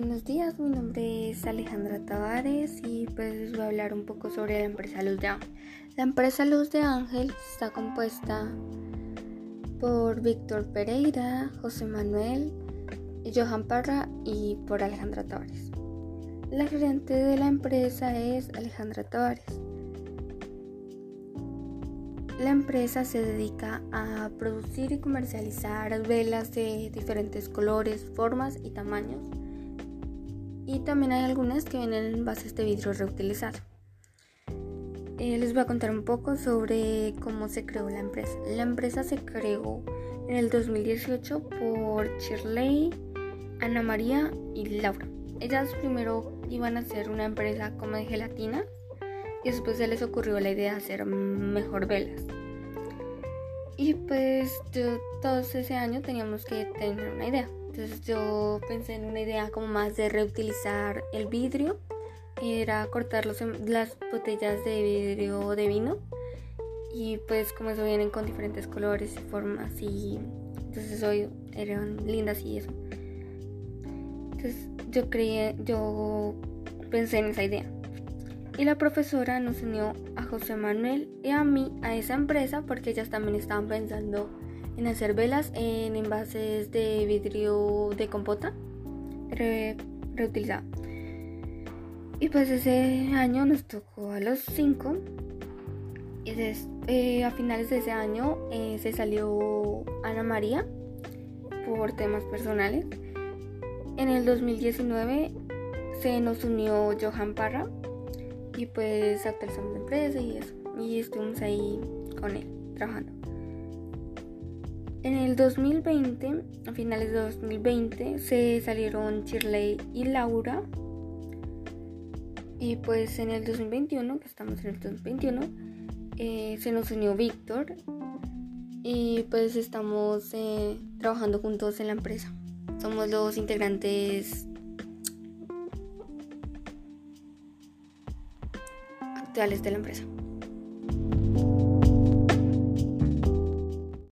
buenos días, mi nombre es Alejandra Tavares y pues voy a hablar un poco sobre la empresa Luz de Ángel. La empresa Luz de Ángel está compuesta por Víctor Pereira, José Manuel, Johan Parra y por Alejandra Tavares. La gerente de la empresa es Alejandra Tavares. La empresa se dedica a producir y comercializar velas de diferentes colores, formas y tamaños. Y también hay algunas que vienen en bases de vidrio reutilizado. Eh, les voy a contar un poco sobre cómo se creó la empresa. La empresa se creó en el 2018 por Shirley, Ana María y Laura. Ellas primero iban a hacer una empresa como de gelatina y después se les ocurrió la idea de hacer mejor velas. Y pues yo todos ese año teníamos que tener una idea. Entonces yo pensé en una idea como más de reutilizar el vidrio. Era cortar los, las botellas de vidrio de vino. Y pues como eso vienen con diferentes colores y formas y entonces hoy eran lindas y eso. Entonces yo creí, yo pensé en esa idea. Y la profesora nos unió a José Manuel y a mí a esa empresa porque ellas también estaban pensando en hacer velas en envases de vidrio de compota reutilizado. Y pues ese año nos tocó a los cinco. Y eh, a finales de ese año eh, se salió Ana María por temas personales. En el 2019 se nos unió Johan Parra y pues actualizamos la empresa y eso. Y estuvimos ahí con él, trabajando. En el 2020, a finales de 2020, se salieron Shirley y Laura. Y pues en el 2021, que estamos en el 2021, eh, se nos unió Víctor. Y pues estamos eh, trabajando juntos en la empresa. Somos los integrantes de la empresa.